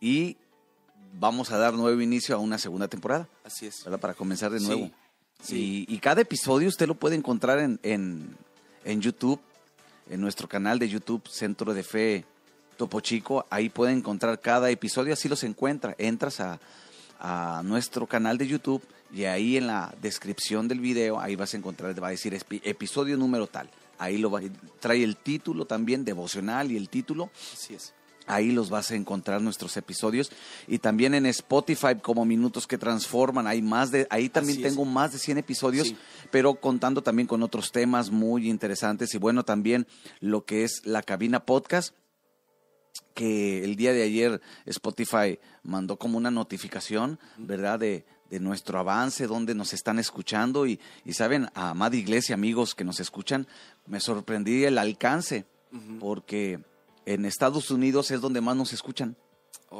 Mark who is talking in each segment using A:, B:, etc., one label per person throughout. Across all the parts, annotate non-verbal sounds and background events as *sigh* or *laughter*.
A: y vamos a dar nuevo inicio a una segunda temporada,
B: Así es.
A: ¿verdad? Para comenzar de nuevo.
B: sí.
A: Y, y cada episodio usted lo puede encontrar en, en, en YouTube, en nuestro canal de YouTube, Centro de Fe Topo Chico. Ahí puede encontrar cada episodio, así los encuentra. Entras a, a nuestro canal de YouTube y ahí en la descripción del video, ahí vas a encontrar, va a decir episodio número tal. Ahí lo va, trae el título también, devocional y el título.
B: Así es.
A: Ahí los vas a encontrar nuestros episodios y también en Spotify como Minutos que Transforman. Hay más de, ahí también tengo más de 100 episodios,
B: Sí.
A: pero contando también con otros temas muy interesantes y bueno también lo que es la cabina podcast que el día de ayer Spotify mandó como una notificación, ¿verdad? De, de nuestro avance, donde nos están escuchando y, y saben, a amada iglesia, amigos que nos escuchan, me sorprendí el alcance, porque en Estados Unidos es donde más nos escuchan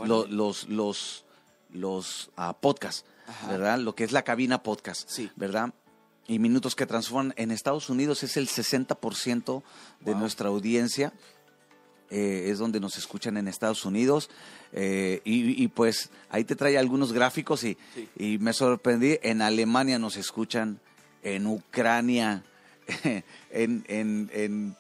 A: los, los, los ah, podcasts,
B: Ajá.
A: ¿verdad? Lo que es la cabina podcast,
B: Sí.
A: ¿verdad? Y Minutos que Transforman en Estados Unidos es el 60% de
B: Wow.
A: nuestra audiencia. eh, es donde nos escuchan en Estados Unidos. eh, y, y, pues ahí te trae algunos gráficos y,
B: Sí.
A: y me sorprendí. En Alemania nos escuchan, en Ucrania, *laughs* en, en, en,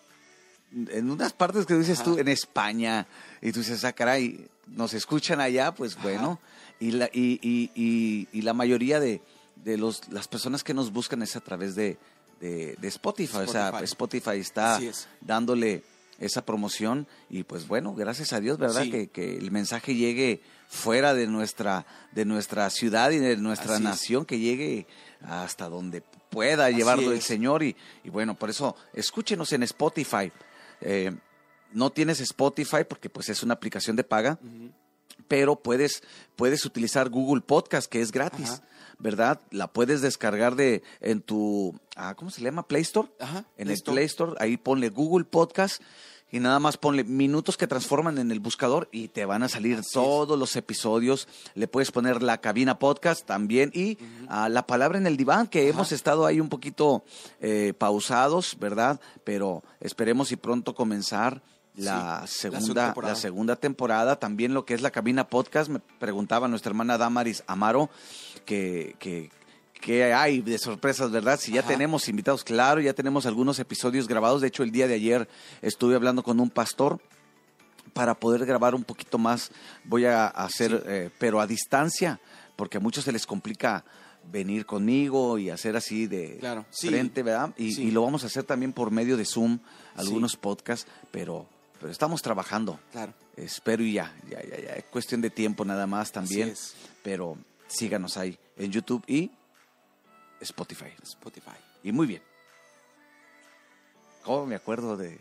A: en unas partes que dices
B: Ajá.
A: tú, en España, y tú dices, ah, caray, nos escuchan allá, pues
B: Ajá.
A: bueno. Y la, y, y, y, y la mayoría de, de los, las personas que nos buscan es a través de, de, de Spotify. O sea,
B: Spotify.
A: Está
B: es.
A: dándole esa promoción y pues bueno, gracias a Dios, ¿verdad?
B: Sí.
A: Que, que el mensaje llegue fuera de nuestra, de nuestra ciudad y de nuestra
B: Así es.
A: nación, que llegue hasta donde pueda
B: Así
A: llevarlo el. Señor y, y bueno, por eso escúchenos en Spotify. Eh, no tienes Spotify porque pues es una aplicación de paga, pero puedes, puedes utilizar Google Podcast, que es gratis,
B: Ajá.
A: ¿verdad? La puedes descargar de en tu, ah, ¿cómo se llama? Play Store.
B: Ajá.
A: En el Play Store, ahí ponle Google Podcast y nada más ponle minutos que transforman en el buscador y te van a salir
B: Así
A: todos los episodios. Le puedes poner la cabina podcast también y ah, la palabra en el diván, que hemos estado ahí un poquito eh, pausados, ¿verdad? Pero esperemos y pronto comenzar. La,
B: Sí,
A: segunda, la segunda temporada, también lo que es la cabina podcast, me preguntaba nuestra hermana Damaris Amaro que, que, que hay de sorpresas, ¿verdad? Si ya
B: Ajá.
A: tenemos invitados, claro, ya tenemos algunos episodios grabados. De hecho, el día de ayer estuve hablando con un pastor para poder grabar un poquito más. Voy a hacer, eh, pero a distancia, porque a muchos se les complica venir conmigo y hacer así de
B: Claro, sí.
A: frente, ¿verdad? Y,
B: Sí.
A: y lo vamos a hacer también por medio de Zoom, algunos podcasts, pero, pero estamos trabajando.
B: Claro.
A: Espero y ya, ya, ya, ya. Es cuestión de tiempo nada más también. Pero síganos ahí en YouTube y Spotify.
B: Spotify.
A: Y muy bien. ¿Cómo me acuerdo de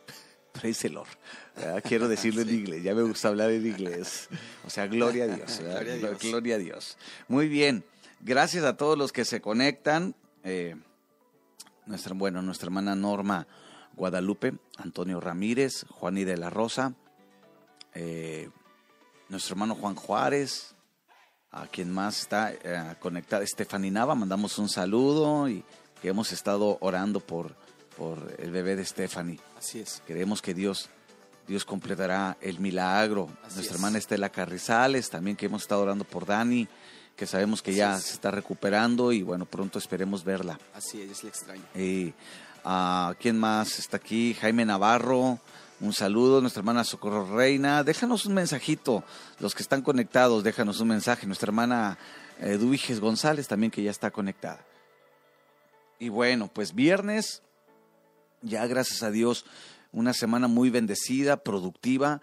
A: *laughs* Praise the Lord? ¿verdad? Quiero decirlo en inglés. Ya me gusta hablar en inglés. O sea, gloria a Dios. *laughs*
B: Gloria a Dios.
A: Gloria a Dios. Muy bien. Gracias a todos los que se conectan. Eh, nuestra, bueno, nuestra hermana Norma Guadalupe, Antonio Ramírez, Juaní de la Rosa, eh, nuestro hermano Juan Juárez, a quien más está eh, conectada, Stephanie Nava, mandamos un saludo y que hemos estado orando por, por el bebé de Stephanie.
B: Así es.
A: Creemos que Dios, Dios completará el milagro.
B: Así
A: Nuestra
B: es.
A: hermana Estela Carrizales, también que hemos estado orando por Dani, que sabemos que
B: Así
A: ya
B: es.
A: se está recuperando y bueno, pronto esperemos verla.
B: Así es, es la extraña.
A: Ah, ¿Quién más está aquí? Jaime Navarro. Un saludo, nuestra hermana Socorro Reina. Déjanos un mensajito, los que están conectados, déjanos un mensaje. Nuestra hermana eh, Duiges González también que ya está conectada. Y bueno, pues viernes, ya gracias a Dios, una semana muy bendecida, productiva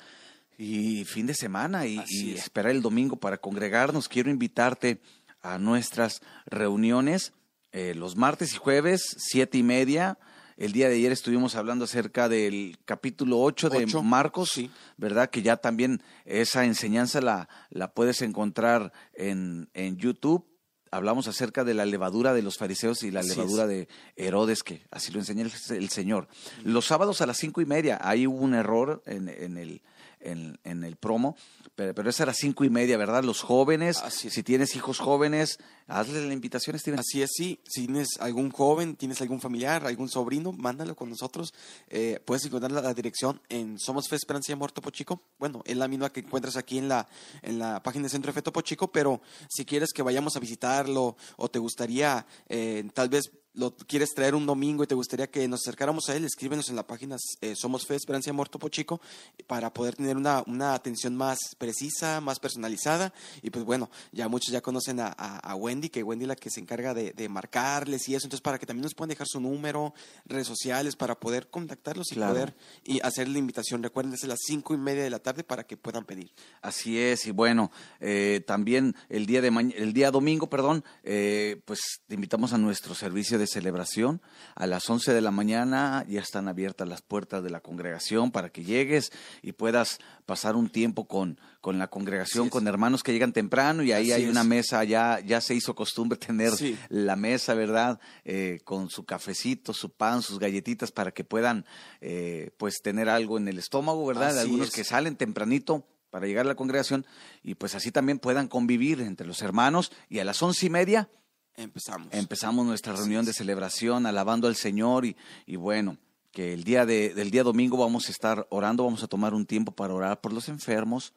A: y fin de semana y, y
B: es.
A: esperar el domingo para congregarnos. Quiero invitarte a nuestras reuniones eh, los martes y jueves, siete y media. El día de ayer estuvimos hablando acerca del capítulo 8 de
B: Ocho,
A: Marcos,
B: sí.
A: ¿verdad? Que ya también esa enseñanza la, la puedes encontrar en, en YouTube. Hablamos acerca de la levadura de los fariseos y la
B: Así
A: levadura
B: es.
A: de Herodes, que así lo enseña el, el Señor. Los sábados a las cinco y media, hubo un error en, en el, en, en el promo, pero, pero esa era cinco y media, ¿verdad? Los jóvenes, si tienes hijos jóvenes, hazle la invitación, Steven.
B: Así es, sí. Si tienes algún joven, tienes algún familiar, algún sobrino, mándalo con nosotros. Eh, puedes encontrar la, la dirección en Somos Fe Esperanza y Amor Topo Chico. Bueno, es la misma que encuentras aquí en la, en la página de Centro de Fe Topo Chico, pero si quieres que vayamos a visitarlo o te gustaría, eh, tal vez lo quieres traer un domingo y te gustaría que nos acercáramos a él, escríbenos en la página eh, Somos Fe Esperanza y Amor Topo Chico para poder tener una, una atención más precisa, más personalizada. Y pues bueno, ya muchos ya conocen a, a- a Wendy, que Wendy es la que se encarga de, de marcarles y eso. Entonces, para que también nos puedan dejar su número, redes sociales, para poder contactarlos y
A: Claro.
B: poder y hacer la invitación. Recuerden, es a las cinco y media de la tarde para que puedan pedir.
A: Así es, y bueno, eh, también el día de el día domingo, perdón, eh, pues te invitamos a nuestro servicio de celebración a las 11 de la mañana, ya están abiertas las puertas de la congregación para que llegues y puedas pasar un tiempo con, con la congregación, con hermanos que llegan temprano y ahí
B: Así
A: hay una
B: es.
A: mesa, ya, ya se hizo costumbre tener
B: Sí.
A: la mesa, ¿verdad? Eh, con su cafecito, su pan, sus galletitas para que puedan eh, pues tener algo en el estómago, ¿verdad?
B: Así
A: Algunos
B: es.
A: que salen tempranito para llegar a la congregación y pues así también puedan convivir entre los hermanos y a las once y media
B: Empezamos.
A: empezamos nuestra reunión de celebración alabando al Señor y, y bueno que el día de, del día domingo vamos a estar orando vamos a tomar un tiempo para orar por los enfermos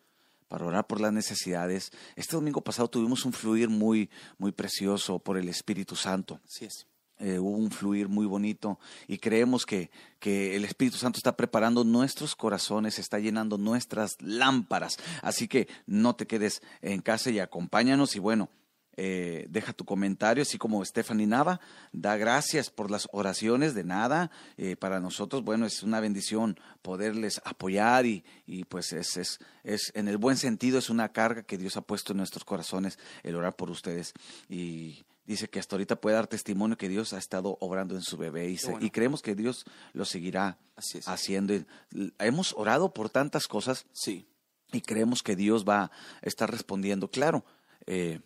A: para orar por las necesidades este domingo pasado tuvimos un fluir muy muy precioso por el Espíritu Santo
B: Así es.
A: eh, hubo un fluir muy bonito y creemos que, que el Espíritu Santo está preparando nuestros corazones, está llenando nuestras lámparas. Así que no te quedes en casa y acompáñanos y bueno. Eh, deja tu comentario, así como Stephanie Nava, da gracias por las oraciones, de nada, eh, para nosotros, bueno, es una bendición poderles apoyar y, y pues es, es, es, en el buen sentido, es una carga que Dios ha puesto en nuestros corazones el orar por ustedes y, dice que hasta ahorita puede dar testimonio que Dios ha estado obrando en su bebé y, se-
B: bueno.
A: y creemos que Dios lo seguirá haciendo. Hemos orado por tantas cosas
B: Sí.
A: y creemos que Dios va a estar respondiendo. Claro, eh,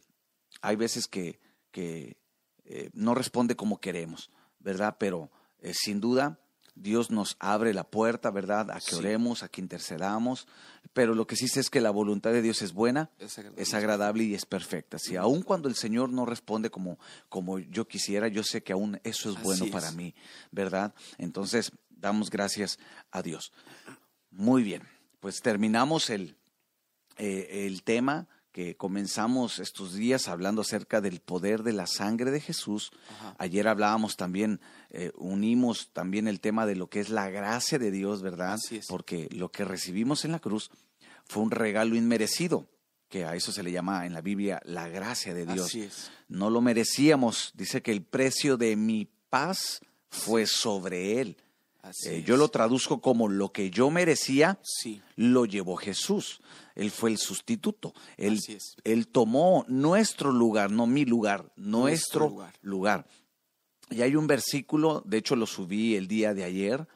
A: hay veces que, que eh, no responde como queremos, ¿verdad? Pero eh, sin duda Dios nos abre la puerta, ¿verdad? A que
B: Sí.
A: oremos, a que intercedamos. Pero lo que sí sé es que la voluntad de Dios es buena,
B: Es agradable.
A: es agradable y es perfecta. Si aun cuando el Señor no responde como, como yo quisiera, yo sé que aún eso es
B: Así
A: bueno
B: es.
A: para mí, ¿verdad? Entonces, damos gracias a Dios. Muy bien, pues terminamos el, eh, el tema que comenzamos estos días hablando acerca del poder de la sangre de Jesús.
B: Ajá.
A: Ayer hablábamos también, eh, unimos también el tema de lo que es la gracia de Dios, ¿verdad? Porque lo que recibimos en la cruz fue un regalo inmerecido, que a eso se le llama en la Biblia la gracia de Dios.
B: Así es.
A: No lo merecíamos. Dice que el precio de mi paz fue sobre él. Eh, yo lo traduzco como lo que yo merecía,
B: Sí.
A: lo llevó Jesús. Él fue el sustituto. Él, él tomó nuestro lugar, no mi lugar, nuestro,
B: Nuestro
A: lugar.
B: lugar.
A: Y hay un versículo, de hecho lo subí el día de ayer,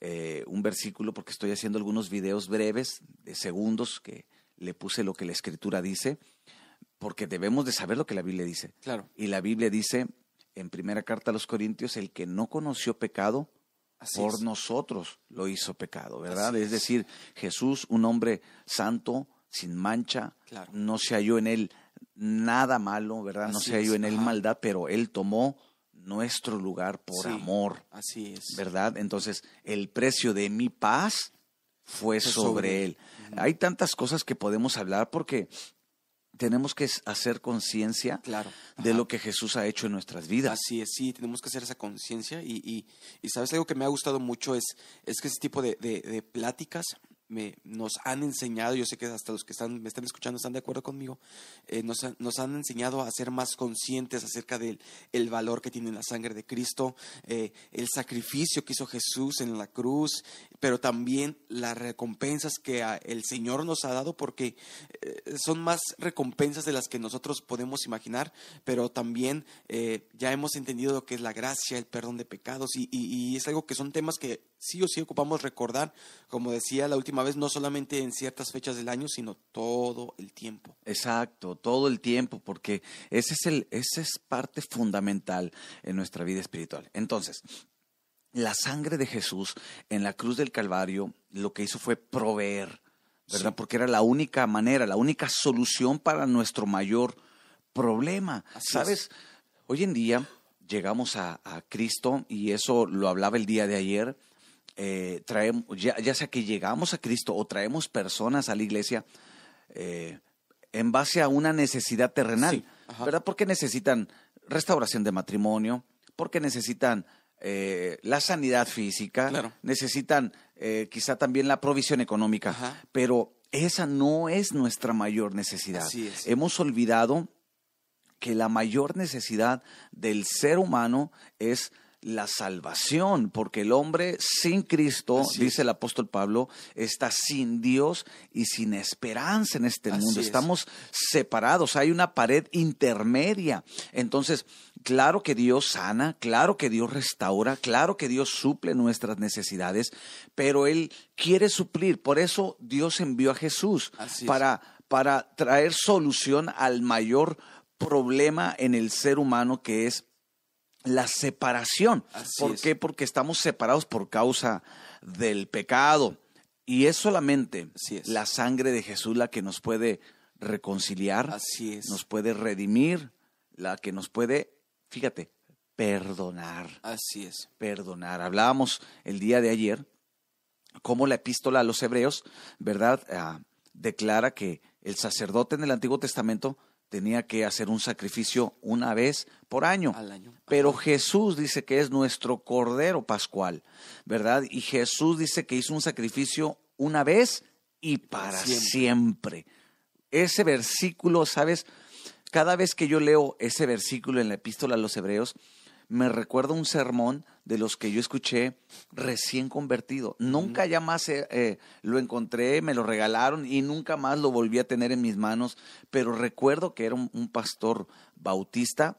A: eh, un versículo porque estoy haciendo algunos videos breves de segundos que le puse lo que la escritura dice, porque debemos de saber lo que la Biblia dice.
B: Claro.
A: Y la Biblia dice en primera carta a los Corintios, el que no conoció pecado,
B: Así
A: por
B: es.
A: nosotros lo hizo pecado, ¿verdad? Es
B: es.
A: decir, Jesús, un hombre santo, sin mancha,
B: Claro.
A: no se halló en él nada malo, ¿verdad? no se halló
B: es,
A: en él
B: ajá.
A: maldad, pero él tomó nuestro lugar por
B: Sí.
A: amor,
B: Así es.
A: ¿verdad? Entonces, el precio de mi paz fue sobre él. Hay tantas cosas que podemos hablar porque tenemos que hacer conciencia
B: Claro.
A: de lo que Jesús ha hecho en nuestras vidas.
B: Así es, sí, tenemos que hacer esa conciencia y, y, y sabes algo que me ha gustado mucho es, es que ese tipo de, de, de pláticas me, nos han enseñado, yo sé que hasta los que están, me están escuchando están de acuerdo conmigo, eh, nos, han- enseñado a ser más conscientes acerca del el valor que tiene la sangre de Cristo, eh, el sacrificio que hizo Jesús en la cruz, pero también las recompensas que el Señor nos ha dado, porque eh, son más recompensas de las que nosotros podemos imaginar, pero también ya hemos entendido lo que es la gracia, el perdón de pecados, y es algo que son temas que sí o sí ocupamos recordar, como decía la última vez, no solamente en ciertas fechas del año, sino todo el tiempo.
A: Exacto, todo el tiempo, porque ese es el, esa es parte fundamental en nuestra vida espiritual. Entonces, la sangre de Jesús en la cruz del Calvario lo que hizo fue proveer, ¿verdad?
B: Sí.
A: Porque era la única manera, la única solución para nuestro mayor problema.
B: Así
A: ¿Sabes? Hoy en día llegamos a, a Cristo y eso lo hablaba el día de ayer. Eh, traemos, ya, ya sea que llegamos a Cristo o traemos personas a la iglesia eh, en base a una necesidad terrenal,
B: Sí.
A: ¿verdad? Porque necesitan restauración de matrimonio, porque necesitan eh, la sanidad física,
B: Claro.
A: necesitan quizá también la provisión económica,
B: Ajá.
A: pero esa no es nuestra mayor necesidad.
B: Así es.
A: Hemos olvidado que la mayor necesidad del ser humano es la salvación, porque el hombre sin Cristo,
B: Así
A: dice el apóstol Pablo, está sin Dios y sin esperanza en este
B: Así
A: mundo.
B: es.
A: Estamos separados, hay una pared intermedia. Entonces, claro que Dios sana, claro que Dios restaura, claro que Dios suple nuestras necesidades, pero Él quiere suplir. Por eso Dios envió a Jesús
B: Así es.
A: para, para traer solución al mayor problema en el ser humano que es la separación.
B: Así
A: ¿Por
B: es.
A: qué? Porque estamos separados por causa del pecado. Y es solamente
B: es.
A: la sangre de Jesús la que nos puede reconciliar,
B: Así es.
A: nos puede redimir, la que nos puede, fíjate, perdonar,
B: Así es.
A: perdonar. Hablábamos el día de ayer cómo la epístola a los hebreos, ¿verdad? Ah, declara que el sacerdote en el Antiguo Testamento tenía que hacer un sacrificio una vez por año.
B: Al año.
A: Pero. Jesús dice que es nuestro Cordero Pascual, ¿verdad? Y Jesús dice que hizo un sacrificio una vez y para
B: Siempre.
A: siempre. Ese versículo, ¿sabes? Cada vez que yo leo ese versículo en la epístola a los hebreos, me recuerda un sermón de los que yo escuché recién convertido. Nunca ya más eh, eh, lo encontré, me lo regalaron y nunca más lo volví a tener en mis manos, pero recuerdo que era un, un pastor bautista,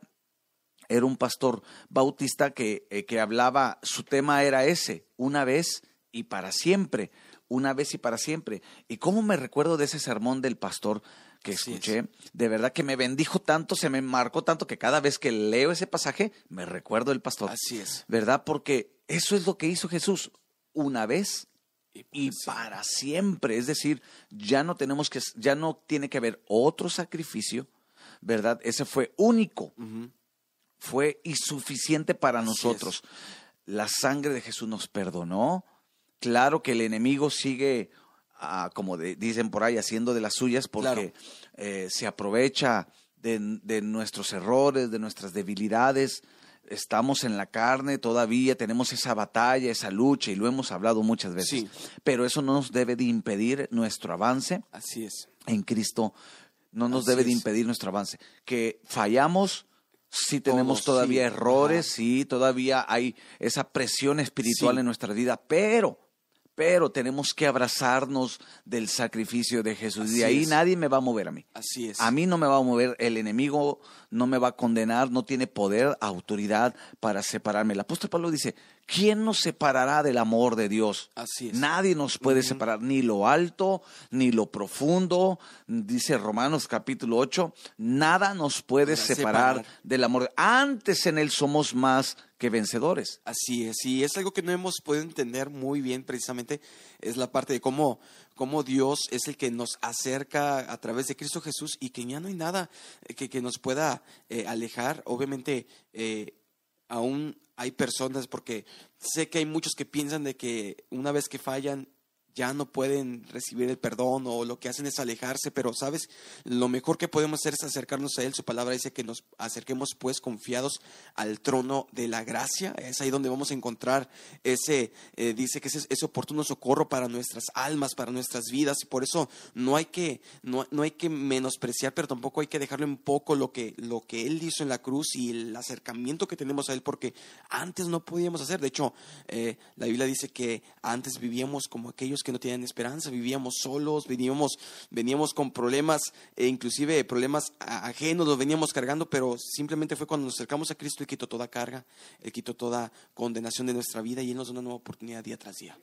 A: era un pastor bautista que, eh, que hablaba, su tema era ese, una vez y para siempre, una vez y para siempre. ¿Y cómo me recuerdo de ese sermón del pastor que
B: Así es.
A: escuché? De verdad que me bendijo tanto, se me marcó tanto que cada vez que leo ese pasaje me recuerdo del pastor.
B: Así es.
A: ¿Verdad? Porque eso es lo que hizo Jesús una vez y
B: pues,
A: para siempre. Es decir, ya no tenemos que, ya no tiene que haber otro sacrificio, ¿verdad? Ese fue único, fue insuficiente para
B: Así
A: nosotros. La sangre de Jesús nos perdonó. Claro que el enemigo sigue, como de- dicen por ahí, haciendo de las suyas porque eh, se aprovecha de, de nuestros errores, de nuestras debilidades. Estamos en la carne todavía, tenemos esa batalla, esa lucha y lo hemos hablado muchas veces.
B: Sí.
A: Pero eso no nos debe de impedir nuestro avance
B: Así es.
A: en Cristo no nos
B: Así
A: debe de impedir nuestro avance. Que fallamos, sí tenemos
B: Todos,
A: todavía
B: sí.
A: errores,
B: Ajá.
A: sí, todavía hay esa presión espiritual
B: Sí.
A: en nuestra vida, pero, pero tenemos que abrazarnos del sacrificio de Jesús. y de ahí
B: es.
A: nadie me va a mover a mí.
B: Así es.
A: A mí no me va a mover, el enemigo no me va a condenar, no tiene poder, autoridad para separarme. El apóstol Pablo dice, ¿quién nos separará del amor de Dios?
B: Así es.
A: Nadie nos puede separar, ni lo alto, ni lo profundo, dice Romanos capítulo 8, nada nos puede
B: Para
A: separar,
B: separar.
A: del amor. Antes en él somos más que vencedores.
B: Así es, y es algo que no hemos podido entender muy bien precisamente, es la parte de cómo, cómo Dios es el que nos acerca a través de Cristo Jesús y que ya no hay nada eh, que, que nos pueda eh, alejar. Obviamente, eh, aún hay personas, porque sé que hay muchos que piensan de que una vez que fallan, ya no pueden recibir el perdón o lo que hacen es alejarse, pero sabes, lo mejor que podemos hacer es acercarnos a Él. Su palabra dice que nos acerquemos pues confiados al trono de la gracia. Es ahí donde vamos a encontrar ese, eh, dice que ese, ese oportuno socorro para nuestras almas, para nuestras vidas. Y por eso no hay que, no, no hay que menospreciar, pero tampoco hay que dejarlo en poco lo que, lo que Él hizo en la cruz y el acercamiento que tenemos a Él, porque antes no podíamos hacer. De hecho, eh, la Biblia dice que antes vivíamos como aquellos que no tenían esperanza, vivíamos solos, veníamos, veníamos con problemas, e inclusive problemas ajenos, los veníamos cargando, pero simplemente fue cuando nos acercamos a Cristo y quitó toda carga, Él quitó toda condenación de nuestra vida y Él nos da una nueva oportunidad día tras día.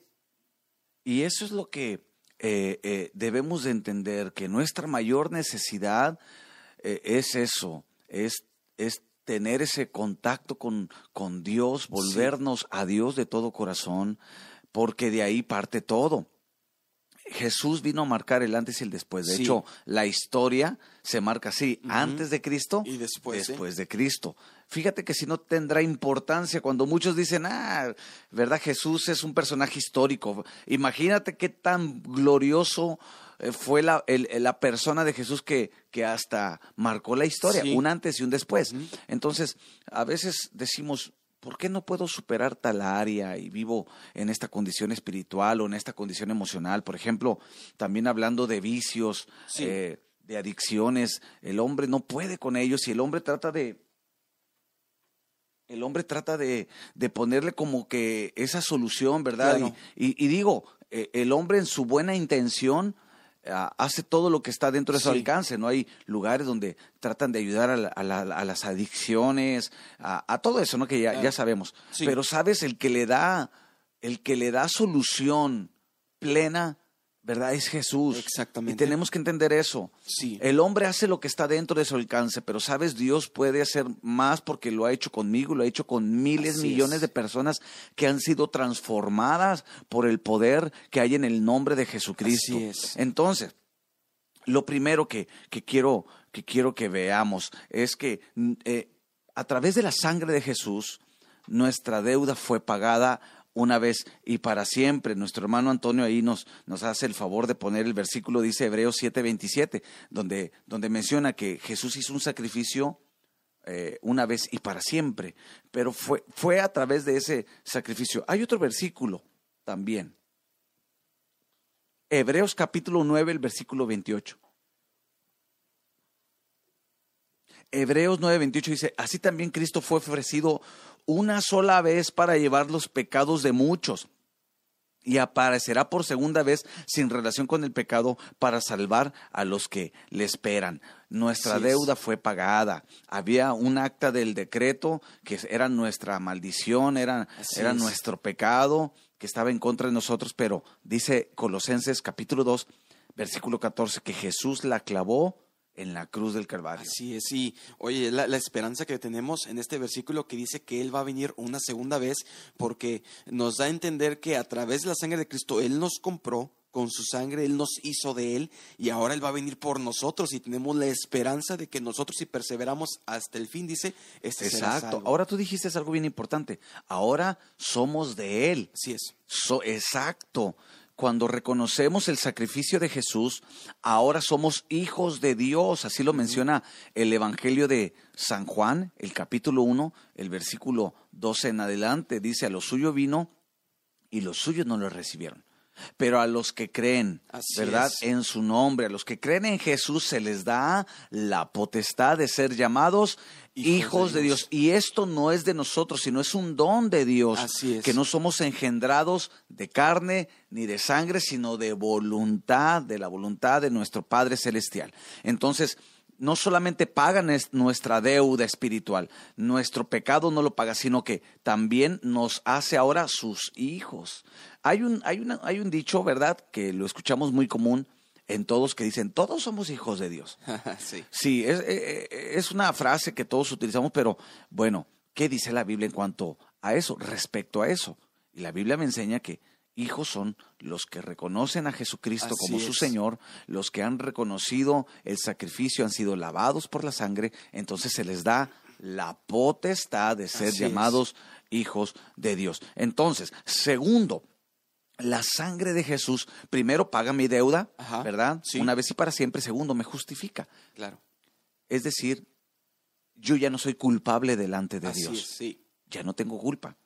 A: Y eso es lo que eh, eh, debemos de entender, que nuestra mayor necesidad eh, es eso, es, es tener ese contacto con, con Dios, volvernos a Dios de todo corazón, porque de ahí parte todo. Jesús vino a marcar el antes y el después. De
B: Sí.
A: hecho, la historia se marca así, antes de Cristo
B: Y después, ¿eh?
A: después de Cristo. Fíjate que si no tendrá importancia cuando muchos dicen, ah, ¿verdad? Jesús es un personaje histórico. Imagínate qué tan glorioso eh, fue la, el- la persona de Jesús que, que hasta marcó la historia,
B: Sí.
A: un antes y un después. Entonces, a veces decimos, ¿por qué no puedo superar tal área y vivo en esta condición espiritual o en esta condición emocional? Por ejemplo, también hablando de vicios,
B: Sí.
A: eh, de adicciones, el hombre no puede con ellos y el hombre trata de... El hombre trata de, de ponerle como que esa solución, ¿verdad?
B: Claro.
A: Y, y- y digo, eh, el hombre en su buena intención hace todo lo que está dentro de su
B: Sí.
A: alcance, ¿no? Hay lugares donde tratan de ayudar a, la- a la- a las adicciones, a, a todo eso, ¿no? Que ya, sabemos.
B: Sí.
A: Pero, ¿sabes? El que le da, el que le da solución plena, ¿verdad? Es Jesús.
B: Exactamente.
A: Y tenemos que entender eso.
B: Sí.
A: El hombre hace lo que está dentro de su alcance, pero sabes, Dios puede hacer más porque lo ha hecho conmigo, lo ha hecho con miles,
B: Así
A: millones
B: es.
A: de personas que han sido transformadas por el poder que hay en el nombre de Jesucristo.
B: Así es.
A: Entonces, lo primero que, que quiero, que quiero que veamos es que mm, eh, a través de la sangre de Jesús, nuestra deuda fue pagada una vez y para siempre. Nuestro hermano Antonio ahí nos, nos hace el favor de poner el versículo, dice Hebreos 7:27, donde, donde menciona que Jesús hizo un sacrificio eh, una vez y para siempre, pero fue, fue a través de ese sacrificio. Hay otro versículo también. Hebreos capítulo 9, el versículo 28. Hebreos 9, 28 dice, así también Cristo fue ofrecido una sola vez para llevar los pecados de muchos y aparecerá por segunda vez sin relación con el pecado para salvar a los que le esperan. Nuestra
B: Así es.
A: deuda fue pagada. Había un acta del decreto que era nuestra maldición, era, era
B: es.
A: nuestro pecado que estaba en contra de nosotros, pero dice Colosenses capítulo 2, versículo 14, que Jesús la clavó en la cruz del Calvario.
B: Así es, sí. Oye, la, la esperanza que tenemos en este versículo que dice que Él va a venir una segunda vez porque nos da a entender que a través de la sangre de Cristo Él nos compró con su sangre, Él nos hizo de Él y ahora Él va a venir por nosotros y tenemos la esperanza de que nosotros si perseveramos hasta el fin, dice, este será
A: Exacto.
B: salvo.
A: Ahora tú dijiste algo bien importante. Ahora somos de Él.
B: Así es.
A: So- exacto. Cuando reconocemos el sacrificio de Jesús, ahora somos hijos de Dios. Así lo menciona el Evangelio de San Juan, el capítulo 1, el versículo 12 en adelante. Dice, a lo suyo vino y los suyos no lo recibieron. Pero a los que creen,
B: Así
A: ¿verdad?
B: es.
A: En su nombre, a los que creen en Jesús se les da la potestad de ser llamados hijos, de. Dios. Y esto no es de nosotros, sino es un don de Dios.
B: Así es.
A: Que no somos engendrados de carne ni de sangre, sino de voluntad, de la voluntad de nuestro Padre Celestial. Entonces, no solamente pagan es- nuestra deuda espiritual, nuestro pecado no lo paga, sino que también nos hace ahora sus hijos. Hay un, hay una- hay un dicho, ¿verdad?, que lo escuchamos muy común en todos que dicen, todos somos hijos de Dios. *laughs*
B: sí.
A: Sí, es, eh, eh, es una frase que todos utilizamos, pero bueno, ¿qué dice la Biblia en cuanto a eso, respecto a eso? Y la Biblia me enseña que hijos son los que reconocen a Jesucristo
B: Así
A: como su
B: es.
A: Señor, los que han reconocido el sacrificio, han sido lavados por la sangre, entonces se les da la potestad de ser
B: Así es.
A: llamados hijos de Dios. Entonces, segundo, la sangre de Jesús, primero paga mi deuda,
B: Ajá,
A: ¿verdad?
B: sí.
A: Una vez y para siempre, segundo, me justifica.
B: Claro.
A: Es decir, yo ya no soy culpable delante de
B: Así
A: Dios.
B: es, sí.
A: Ya no tengo culpa.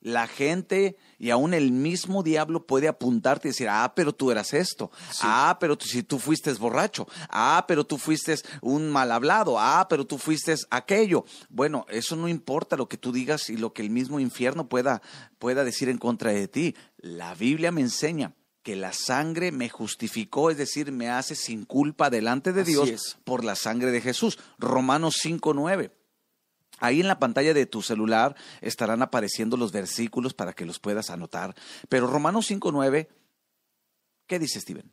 A: La gente y aún el mismo diablo puede apuntarte y decir, ah, pero tú eras esto.
B: Sí.
A: Ah, pero tú, si tú fuiste borracho. Ah, pero tú fuiste un mal hablado. Ah, pero tú fuiste aquello. Bueno, eso no importa lo que tú digas y lo que el mismo infierno pueda, pueda decir en contra de ti. La Biblia me enseña que la sangre me justificó, es decir, me hace sin culpa delante de
B: Así
A: Dios
B: es.
A: por la sangre de Jesús. Romanos 5.9. Ahí en la pantalla de tu celular estarán apareciendo los versículos para que los puedas anotar. Pero Romanos 5.9, ¿qué dice Steven?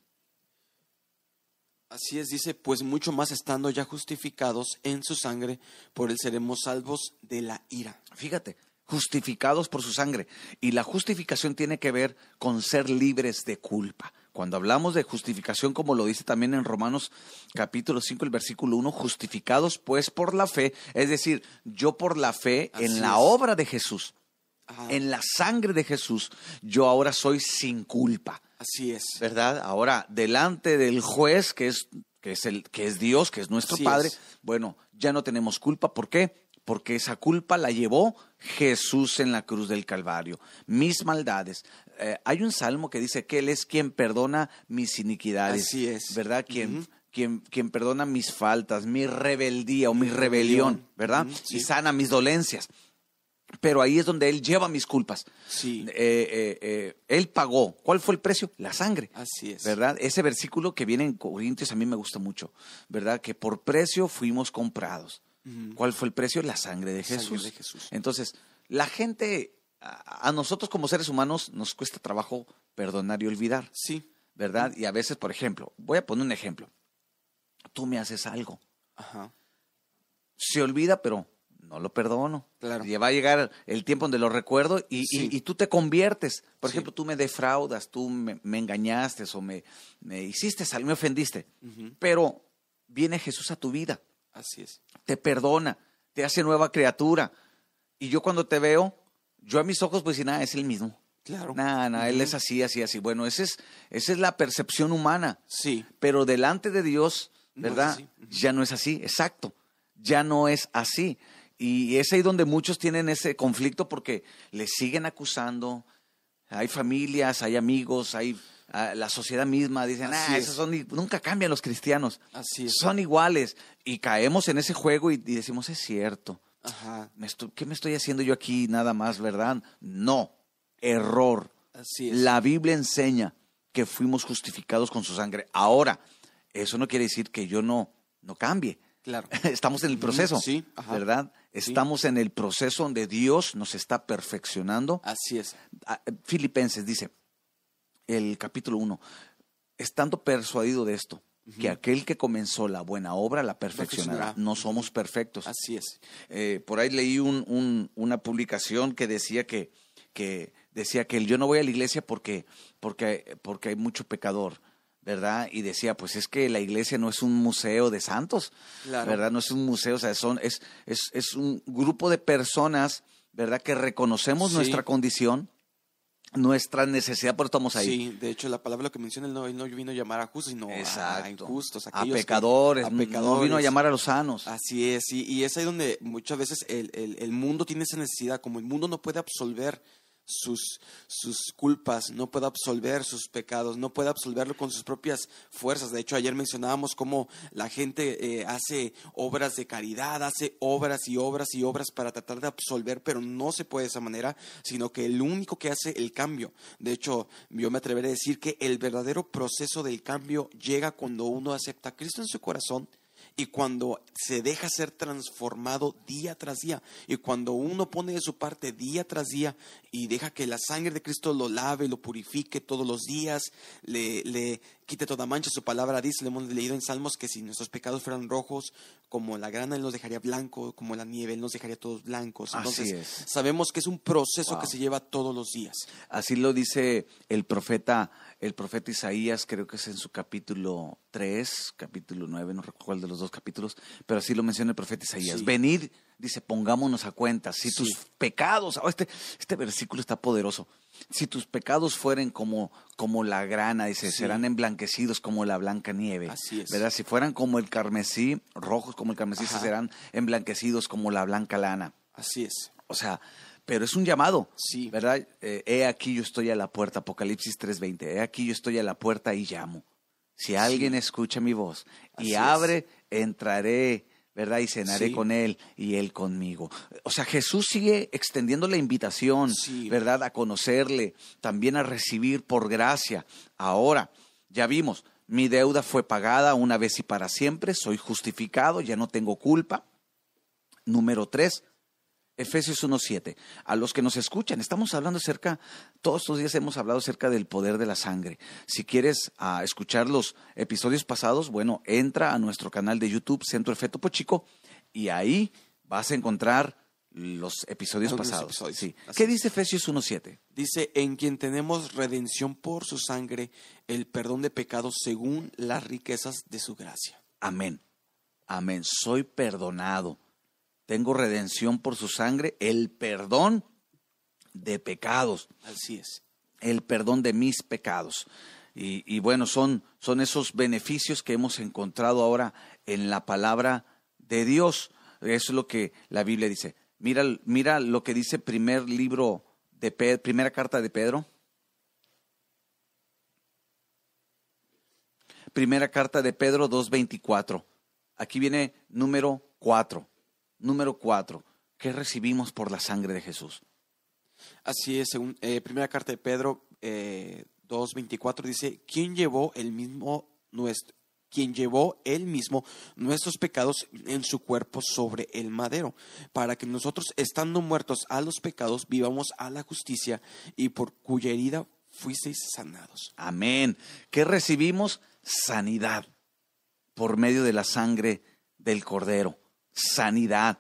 B: Así es, dice, pues mucho más estando ya justificados en su sangre, por él seremos salvos de la ira.
A: Fíjate, justificados por su sangre. Y la justificación tiene que ver con ser libres de culpa. Cuando hablamos de justificación, como lo dice también en Romanos capítulo 5, el versículo 1, justificados pues por la fe, es decir, yo por la fe
B: Así
A: en la obra de Jesús,
B: Ajá.
A: en la sangre de Jesús, yo ahora soy sin culpa.
B: Así es.
A: ¿verdad? Ahora, delante del juez, que es, que es, el, que es Dios, que es nuestro
B: Así
A: Padre,
B: es.
A: bueno, ya no tenemos culpa. ¿Por qué? Porque esa culpa la llevó Jesús en la cruz del Calvario. Mis maldades. Eh, hay un salmo que dice que Él es quien perdona mis iniquidades.
B: Así es.
A: ¿Verdad? Quien, quien, quien perdona mis faltas, mi rebeldía o mi rebelión. ¿verdad?
B: Ujú,
A: Y
B: sí.
A: sana mis dolencias. Pero ahí es donde Él lleva mis culpas.
B: Sí.
A: Eh, eh, él pagó. ¿Cuál fue el precio? La sangre.
B: Así es.
A: ¿Verdad? Ese versículo que viene en Corintios a mí me gusta mucho, ¿verdad? Que por precio fuimos comprados. ¿Cuál fue el precio? La sangre de
B: Sangre
A: Jesús.
B: de Jesús.
A: Entonces, la gente, a, a nosotros como seres humanos nos cuesta trabajo perdonar y olvidar,
B: Sí.
A: ¿verdad? Y a veces, por ejemplo, voy a poner un ejemplo. Tú me haces algo,
B: Ajá.
A: se olvida, pero no lo perdono.
B: Claro.
A: Y va a llegar el tiempo donde lo recuerdo y, y-
B: Sí.
A: y tú te conviertes. Por
B: Sí.
A: ejemplo, tú me defraudas, tú me, me engañaste o me, me hiciste algo, me ofendiste. Pero viene Jesús a tu vida,
B: Así es.
A: te perdona, te hace nueva criatura. Y yo cuando te veo, yo a mis ojos pues nada, es el mismo.
B: Claro.
A: Nada, nada, él es así, así, así. Bueno, esa es, esa es la percepción humana.
B: Sí.
A: Pero delante de Dios,
B: No
A: ¿verdad? Ya no es así, exacto. Ya no es así. Y es ahí donde muchos tienen ese conflicto porque le siguen acusando. Hay familias, hay amigos, hay la sociedad misma. Dicen,
B: Así
A: ah,
B: es.
A: esos son, nunca cambian los cristianos.
B: Así es.
A: Son iguales. Y caemos en ese juego y, y decimos, es cierto.
B: Ajá.
A: Me estoy- ¿Qué me estoy haciendo yo aquí nada más, verdad? No, error.
B: Así es.
A: La Biblia enseña que fuimos justificados con su sangre. Ahora, eso no quiere decir que yo no, no cambie.
B: Claro. *laughs*
A: Estamos en el proceso,
B: Sí, ajá.
A: ¿verdad? Estamos en el proceso donde Dios nos está perfeccionando.
B: Así es.
A: Ah, Filipenses dice, el capítulo 1, estando persuadido de esto, que aquel que comenzó la buena obra la
B: perfeccionará.
A: No somos perfectos.
B: Así es.
A: Eh, por ahí leí un- un- una publicación que decía que, que decía que yo no voy a la iglesia porque, porque, porque hay mucho pecador, ¿verdad? Y decía, pues es que la iglesia no es un museo de santos,
B: Claro.
A: ¿verdad? No es un museo, o sea, son, es, es, es un grupo de personas, ¿verdad? Que reconocemos
B: Sí.
A: nuestra condición, nuestra necesidad, por eso estamos ahí.
B: Sí, de hecho, la palabra que menciona, él no, él no vino a llamar a justos, sino a injustos.
A: a
B: que-
A: pecadores,
B: a
A: no vino a
B: pecadores.
A: llamar a los sanos.
B: Así es, y, y es ahí donde muchas veces el, el- el mundo tiene esa necesidad, como el mundo no puede absolver sus, sus culpas, no puede absolver sus pecados, no puede absolverlo con sus propias fuerzas. De hecho, ayer mencionábamos cómo la gente eh, hace obras de caridad, hace obras y obras y obras para tratar de absolver, pero no se puede de esa manera, sino que el único que hace el cambio. De hecho, yo me atreveré a decir que el verdadero proceso del cambio llega cuando uno acepta a Cristo en su corazón y cuando se deja ser transformado día tras día y cuando uno pone de su parte día tras día y deja que la sangre de Cristo lo lave, lo purifique todos los días, le, le quite toda mancha, su palabra dice, le hemos leído en Salmos que si nuestros pecados fueran rojos como la grana, Él nos dejaría blanco, como la nieve, Él nos dejaría todos blancos.
A: Así
B: Entonces
A: es.
B: sabemos que es un proceso
A: Wow.
B: que se lleva todos los días.
A: Así lo dice el profeta, el profeta Isaías, creo que es en su capítulo 3, capítulo 9, no recuerdo cuál de los dos capítulos, pero así lo menciona el profeta Isaías.
B: Sí.
A: Venid, dice, pongámonos a cuenta, si
B: Sí.
A: tus pecados, oh, este, este versículo está poderoso, si tus pecados fueren como, como la grana, dice,
B: Sí.
A: serán emblanquecidos como la blanca nieve.
B: Así es.
A: ¿Verdad? Si fueran como el carmesí, rojos como el carmesí,
B: Ajá.
A: serán emblanquecidos como la blanca lana.
B: Así es.
A: O sea, pero es un llamado.
B: Sí.
A: ¿Verdad? Eh, he aquí yo estoy a la puerta, Apocalipsis 3:20. He aquí yo estoy a la puerta y llamo. Si alguien escucha mi voz y
B: Así es.
A: abre, entraré, ¿verdad? Y cenaré
B: Sí.
A: con él y él conmigo. O sea, Jesús sigue extendiendo la invitación,
B: Sí.
A: ¿verdad? A conocerle, también a recibir por gracia. Ahora, ya vimos, mi deuda fue pagada una vez y para siempre, soy justificado, ya no tengo culpa. Número tres, Efesios 1.7. A los que nos escuchan, estamos hablando acerca, todos estos días hemos hablado acerca del poder de la sangre. Si quieres ah, escuchar los episodios pasados, bueno, entra a nuestro canal de YouTube, Centro Efeto Pochico, y ahí vas a encontrar los episodios pasados.
B: episodios,
A: Sí. ¿Qué dice Efesios 1.7?
B: Dice, en quien tenemos redención por su sangre, el perdón de pecados según las riquezas de su gracia.
A: Amén. Amén. Soy perdonado. Tengo redención por su sangre, el perdón de pecados,
B: Así es.
A: el perdón de mis pecados. Y, y bueno, son, son esos beneficios que hemos encontrado ahora en la palabra de Dios. Eso es lo que la Biblia dice. Mira, mira lo que dice primer libro de Pedro, primera carta de Pedro. Primera carta de Pedro 2.24. Aquí viene número 4. Número 4. ¿Qué recibimos por la sangre de Jesús?
B: Así es, según eh, primera carta de Pedro eh, 2.24 dice, ¿quién llevó el mismo nuestro, quien llevó él mismo nuestros pecados en su cuerpo sobre el madero, para que nosotros, estando muertos a los pecados, vivamos a la justicia y por cuya herida fuisteis sanados.
A: Amén. ¿Qué recibimos? Sanidad por medio de la sangre del Cordero. Sanidad.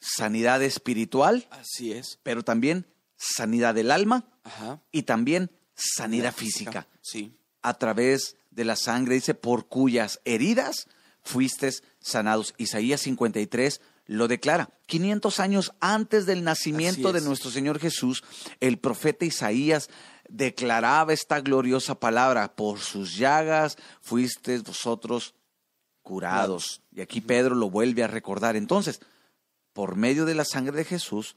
A: Sanidad espiritual,
B: Así es.
A: pero también sanidad del alma
B: Ajá.
A: y también sanidad física.
B: Sí.
A: A través de la sangre, dice, por cuyas heridas fuistes sanados. Isaías 53 lo declara. 500 años antes del nacimiento de
B: es.
A: nuestro Señor Jesús, el profeta Isaías declaraba esta gloriosa palabra, por sus llagas fuisteis vosotros curados. Y aquí Pedro lo vuelve a recordar. Entonces, por medio de la sangre de Jesús,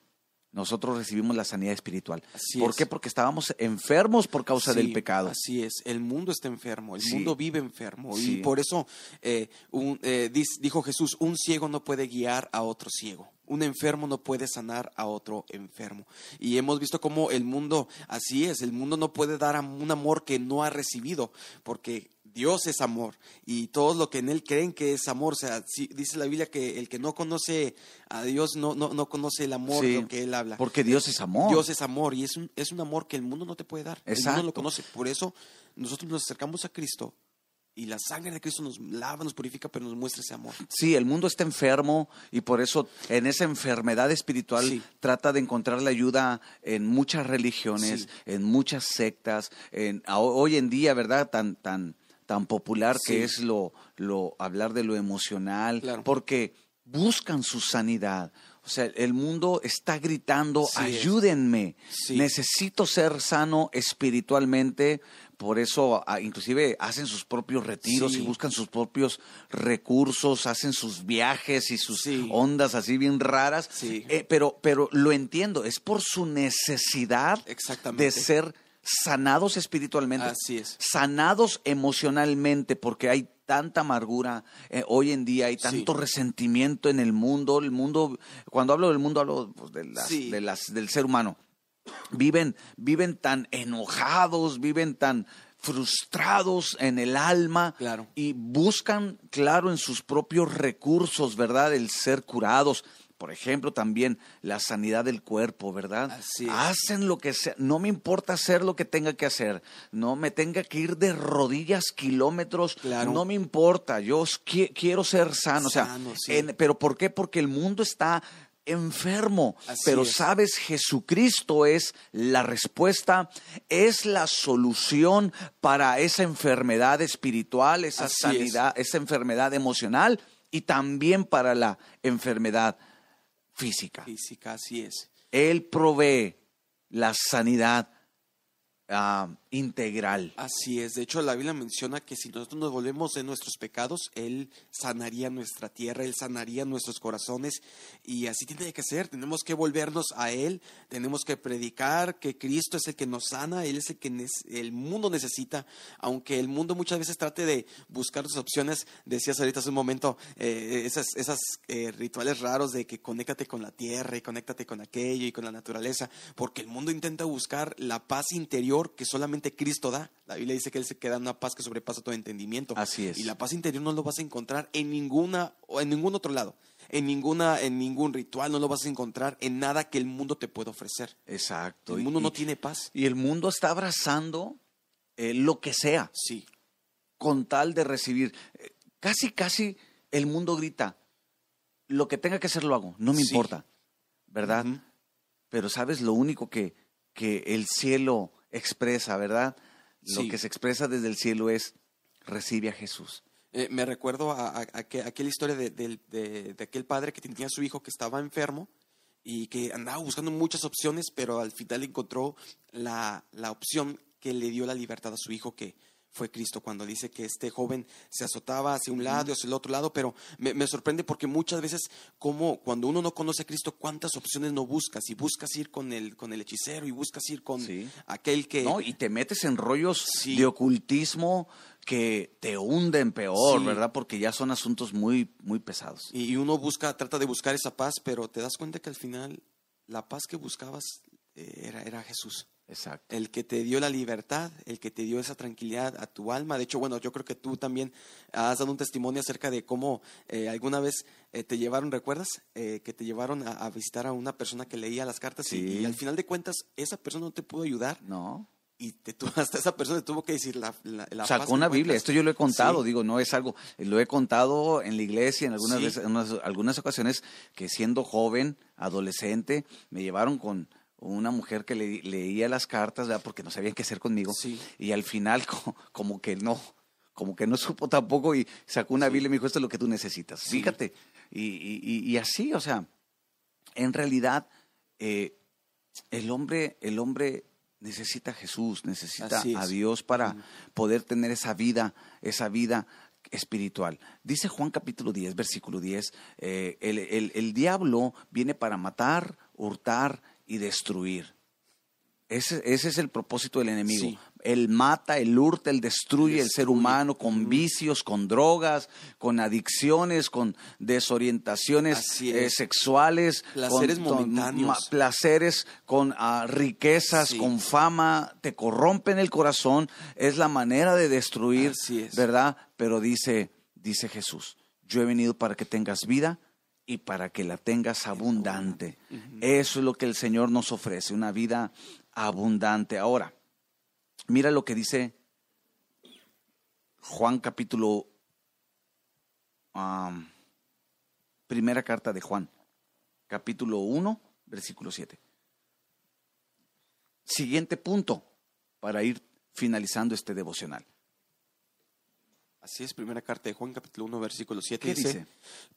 A: nosotros recibimos la sanidad espiritual.
B: Así
A: ¿Por
B: es.
A: qué? Porque estábamos enfermos por causa
B: Sí,
A: del pecado.
B: Así es, el mundo está enfermo, el
A: Sí.
B: mundo vive enfermo
A: Sí.
B: y por eso eh, un- eh, dijo Jesús, un ciego no puede guiar a otro ciego, un enfermo no puede sanar a otro enfermo. Y hemos visto cómo el mundo, así es, el mundo no puede dar un amor que no ha recibido, porque Dios es amor y todos lo que en Él creen que es amor, o sea, sí, dice la Biblia que el que no conoce a Dios no, no, no conoce el amor
A: Sí,
B: de lo que Él habla.
A: Porque Dios es amor.
B: Dios es amor y es un, es un amor que el mundo no te puede dar. El mundo no
A: Exacto.
B: lo conoce. Por eso nosotros nos acercamos a Cristo y la sangre de Cristo nos lava, nos purifica, pero nos muestra ese amor.
A: Sí, el mundo está enfermo y por eso en esa enfermedad espiritual
B: Sí.
A: trata de encontrar la ayuda en muchas religiones,
B: Sí.
A: en muchas sectas, en, hoy en día, ¿verdad? Tan, tan, tan popular
B: Sí.
A: que es lo, lo hablar de lo emocional,
B: Claro.
A: porque buscan su sanidad. O sea, el mundo está gritando,
B: Sí
A: ayúdenme,
B: Sí.
A: necesito ser sano espiritualmente, por eso inclusive hacen sus propios retiros
B: Sí.
A: y buscan sus propios recursos, hacen sus viajes y sus ondas así bien raras. Eh, pero, pero lo entiendo, es por su necesidad de ser sanados espiritualmente,
B: Así es.
A: sanados emocionalmente, porque hay tanta amargura eh, hoy en día, hay tanto
B: Sí.
A: resentimiento en el mundo, el mundo, cuando hablo del mundo hablo pues, de las,
B: Sí.
A: de las, del ser humano, viven, viven tan enojados, viven tan frustrados en el alma
B: Claro.
A: y buscan, claro, en sus propios recursos, ¿verdad? El ser curados. Por ejemplo, también la sanidad del cuerpo, ¿verdad?
B: Así es.
A: Hacen lo que sea. No me importa hacer lo que tenga que hacer. No me tenga que ir de rodillas kilómetros.
B: Claro.
A: No me importa. Yo qui- quiero ser sano. O sea,
B: Sano, sí.
A: en- pero ¿por qué? Porque el mundo está enfermo.
B: Así
A: pero
B: es.
A: sabes, Jesucristo es la respuesta, es la solución para esa enfermedad espiritual, esa
B: Así es.
A: sanidad, esa enfermedad emocional y también para la enfermedad física.
B: Física, así es.
A: Él provee la sanidad ah, integral.
B: Así es. De hecho, la Biblia menciona que si nosotros nos volvemos de nuestros pecados, Él sanaría nuestra tierra, Él sanaría nuestros corazones. Y así tiene que ser. Tenemos que volvernos a Él, tenemos que predicar que Cristo es el que nos sana, Él es el que el mundo necesita. Aunque el mundo muchas veces trate de buscar sus opciones, decías ahorita hace un momento, eh, esas eh, rituales raros de que conéctate con la tierra y conéctate con aquello y con la naturaleza, porque el mundo intenta buscar la paz interior que solamente Cristo da. La Biblia dice que Él se queda en una paz que sobrepasa todo entendimiento.
A: Así es.
B: Y la paz interior no lo vas a encontrar en ninguna o en ningún otro lado. En ninguna, en ningún ritual no lo vas a encontrar en nada que el mundo te pueda ofrecer.
A: Exacto.
B: El
A: Y-
B: mundo no tiene paz.
A: Y el mundo está abrazando eh, lo que sea
B: Sí,
A: con tal de recibir. Eh, Casi, casi el mundo grita, lo que tenga que hacer lo hago, no me
B: Sí.
A: importa. ¿verdad? Pero sabes lo único que, que el cielo expresa, ¿verdad? Lo
B: Sí.
A: que se expresa desde el cielo es recibe a Jesús.
B: Eh, me recuerdo a, a- a que- aquella historia de, de- de aquel padre que tenía a su hijo que estaba enfermo y que andaba buscando muchas opciones, pero al final encontró la, la opción que le dio la libertad a su hijo, que fue Cristo, cuando dice que este joven se azotaba hacia un lado y hacia el otro lado, pero me, me sorprende porque muchas veces, como cuando uno no conoce a Cristo, cuántas opciones no buscas, y buscas ir con el, con el hechicero, y buscas ir con
A: Sí.
B: aquel que...
A: ¿no? Y te metes en rollos
B: Sí.
A: de ocultismo que te hunden peor,
B: Sí.
A: ¿verdad? Porque ya son asuntos muy, muy pesados.
B: Y uno busca, trata de buscar esa paz, pero te das cuenta que al final la paz que buscabas eh, era, era Jesús.
A: Exacto.
B: El que te dio la libertad, el que te dio esa tranquilidad a tu alma. De hecho, bueno, yo creo que tú también has dado un testimonio acerca de cómo eh, alguna vez eh, te llevaron, ¿recuerdas? Eh, que te llevaron a, a visitar a una persona que leía las cartas y-
A: Sí.
B: y, al final de cuentas esa persona no te pudo ayudar
A: ¿No?
B: y te, *laughs* hasta esa persona te tuvo que decir la, la, la
A: Sacó una Biblia. Esto yo lo he contado,
B: Sí.
A: digo, no es algo, lo he contado en la iglesia en algunas
B: Sí.
A: veces, en unas- algunas ocasiones que siendo joven, adolescente, me llevaron con una mujer que le- leía las cartas, ¿verdad? Porque no sabían qué hacer conmigo.
B: Sí.
A: Y al final *laughs* co- como, que no, como que no supo tampoco y sacó una Biblia y me dijo, esto es lo que tú necesitas.
B: Sí.
A: Fíjate. Y, y- y- así, o sea, en realidad, eh, el hombre, el hombre necesita a Jesús, necesita a. Dios para poder tener esa vida, esa vida espiritual. Dice Juan capítulo 10, versículo 10, eh, el, el- el diablo viene para matar, hurtar y destruir. Ese, ese es el propósito del enemigo.
B: Sí.
A: Él mata, él hurta, él destruye el ser humano con vicios, con drogas, con adicciones, con desorientaciones eh,
B: es.
A: sexuales,
B: Placeres
A: con,
B: momentáneos.
A: placeres, con ah, riquezas,
B: Sí.
A: con fama, te corrompen el corazón, es la manera de destruir. ¿verdad? Pero dice, dice Jesús, yo he venido para que tengas vida y para que la tengas abundante. Eso es lo que el Señor nos ofrece, una vida abundante. Ahora, mira lo que dice Juan capítulo, primera carta de Juan, capítulo 1, versículo 7. Siguiente punto para ir finalizando este devocional.
B: Así es, primera carta de Juan, capítulo 1, versículo 7.
A: ¿Qué
B: dice,
A: dice?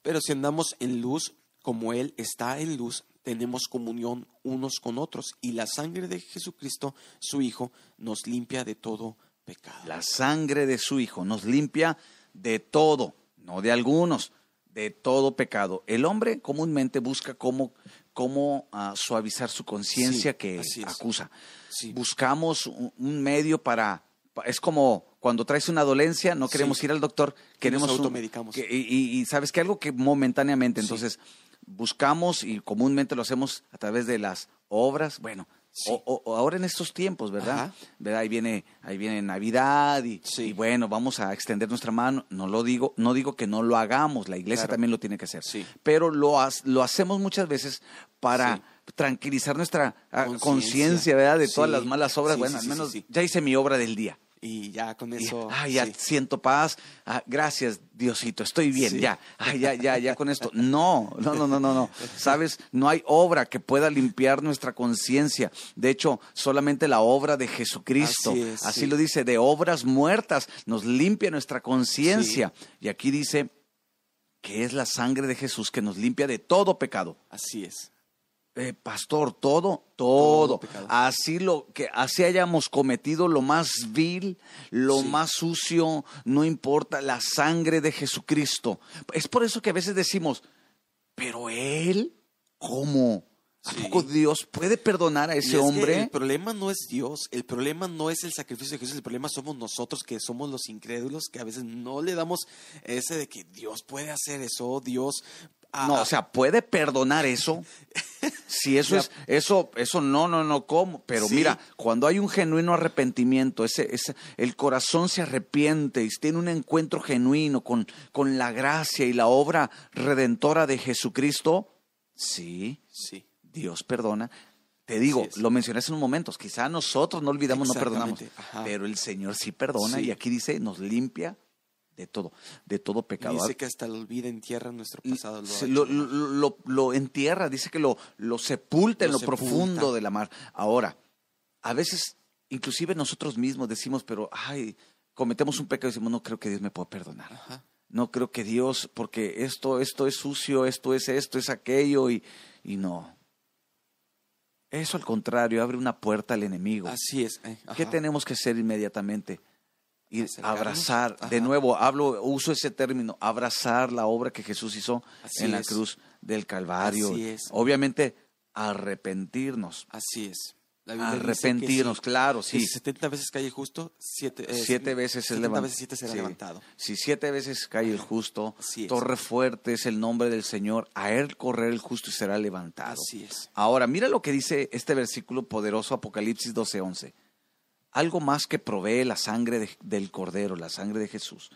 B: Pero si andamos en luz, como Él está en luz, tenemos comunión unos con otros, y la sangre de Jesucristo, su Hijo, nos limpia de todo pecado.
A: La sangre de su Hijo nos limpia de todo, no de algunos, de todo pecado. El hombre comúnmente busca cómo, cómo ah, suavizar su conciencia
B: Sí,
A: que acusa.
B: Sí.
A: Buscamos un, un medio para... pa- Es como cuando traes una dolencia, no queremos
B: Sí.
A: ir al doctor, queremos
B: nos
A: un-
B: automedicamos.
A: que- y, sabes que algo que momentáneamente,
B: Sí.
A: entonces buscamos y comúnmente lo hacemos a través de las obras, bueno,
B: Sí.
A: o, ahora en estos tiempos, ¿verdad?
B: Ajá.
A: ¿verdad? Ahí viene, ahí viene Navidad y,
B: Sí.
A: y bueno, vamos a extender nuestra mano. No lo digo, no digo que no lo hagamos, la iglesia
B: Claro.
A: también lo tiene que hacer.
B: Sí.
A: Pero lo, lo hacemos muchas veces para tranquilizar nuestra ah,
B: Conciencia.
A: ¿verdad? De todas las malas obras. Bueno, al menos ya hice mi obra del día.
B: Y ya con eso.
A: ah, ya
B: sí.
A: siento paz. Ah, gracias, Diosito, estoy bien,
B: Sí.
A: ya. Ah, ya, ya, ya con esto. No, no, no, no, no, no. Sabes, no hay obra que pueda limpiar nuestra conciencia. De hecho, solamente la obra de Jesucristo.
B: Así es,
A: Así
B: sí.
A: lo dice, de obras muertas nos limpia nuestra conciencia. Y aquí dice que es la sangre de Jesús que nos limpia de todo pecado.
B: Así es.
A: Eh, pastor, todo, todo. Así lo que así hayamos cometido lo más vil, lo
B: Sí.
A: más sucio, no importa la sangre de Jesucristo. Es por eso que a veces decimos, pero él, ¿cómo? ¿A
B: Sí.
A: poco Dios puede perdonar a ese
B: es
A: hombre?
B: el problema no es Dios, el problema no es el sacrificio de Jesús, el problema somos nosotros que somos los incrédulos, que a veces no le damos ese de que Dios puede hacer eso, Dios. Ah,
A: No,
B: ah,
A: o sea, puede perdonar eso. Si *laughs* eso es, eso, eso no, no, no, ¿cómo? Pero
B: Sí.
A: mira, cuando hay un genuino arrepentimiento, ese, ese, el corazón se arrepiente y tiene un encuentro genuino con, con la gracia y la obra redentora de Jesucristo, sí,
B: sí.
A: Dios perdona. Te digo, lo mencioné hace unos momentos, quizá nosotros no olvidamos, no perdonamos,
B: ajá.
A: pero el Señor sí perdona
B: Sí.
A: y aquí dice, nos limpia de todo, de todo pecado.
B: Dice que hasta lo olvida, entierra nuestro pasado. Lo,
A: lo, lo- entierra, dice que lo, lo sepulta en
B: Lo sepulta.
A: profundo de la mar. Ahora, a veces, inclusive nosotros mismos decimos, pero, ay, cometemos un pecado y decimos, no creo que Dios me pueda perdonar.
B: Ajá.
A: No creo que Dios, porque esto, esto es sucio, esto es esto, es aquello, y, y no. Eso al contrario, abre una puerta al enemigo.
B: Así es. eh,
A: ¿Qué tenemos que hacer inmediatamente?
B: Acercarnos.
A: abrazar, de nuevo, hablo, uso ese término, abrazar la obra que Jesús hizo
B: Así
A: en la
B: es.
A: cruz del Calvario.
B: Así es.
A: Obviamente, arrepentirnos.
B: Así es.
A: Arrepentirnos, claro, sí.
B: si 70 veces cae el justo, siete, eh,
A: Siete veces es
B: 70
A: levantado.
B: veces siete será levantado.
A: Si siete veces cae el justo, torre fuerte es el nombre del Señor, a él correr el justo y será levantado.
B: Así es.
A: Ahora, mira lo que dice este versículo poderoso, Apocalipsis 12:11. Algo más que provee la sangre de- del Cordero, la sangre de Jesús.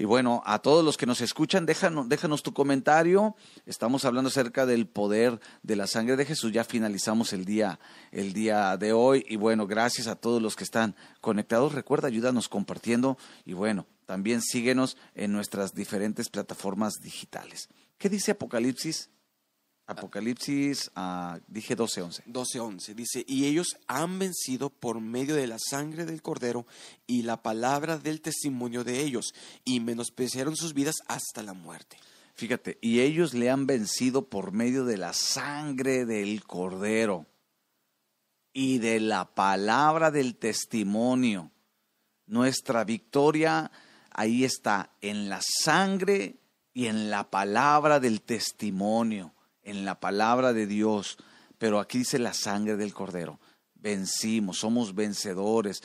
A: Y bueno, a todos los que nos escuchan, déjanos, déjanos tu comentario. Estamos hablando acerca del poder de la sangre de Jesús. Ya finalizamos el día, el día de hoy. Y bueno, gracias a todos los que están conectados. Recuerda, ayúdanos compartiendo. Y bueno, también síguenos en nuestras diferentes plataformas digitales. ¿Qué dice Apocalipsis? Apocalipsis, ah, dije 12:11.
B: 12.11 dice, y ellos han vencido por medio de la sangre del cordero y la palabra del testimonio de ellos, y menospreciaron sus vidas hasta la muerte.
A: Fíjate, y ellos le han vencido por medio de la sangre del cordero y de la palabra del testimonio. Nuestra victoria ahí está, en la sangre y en la palabra del testimonio, en la palabra de Dios. Pero aquí dice la sangre del cordero. Vencimos, somos vencedores.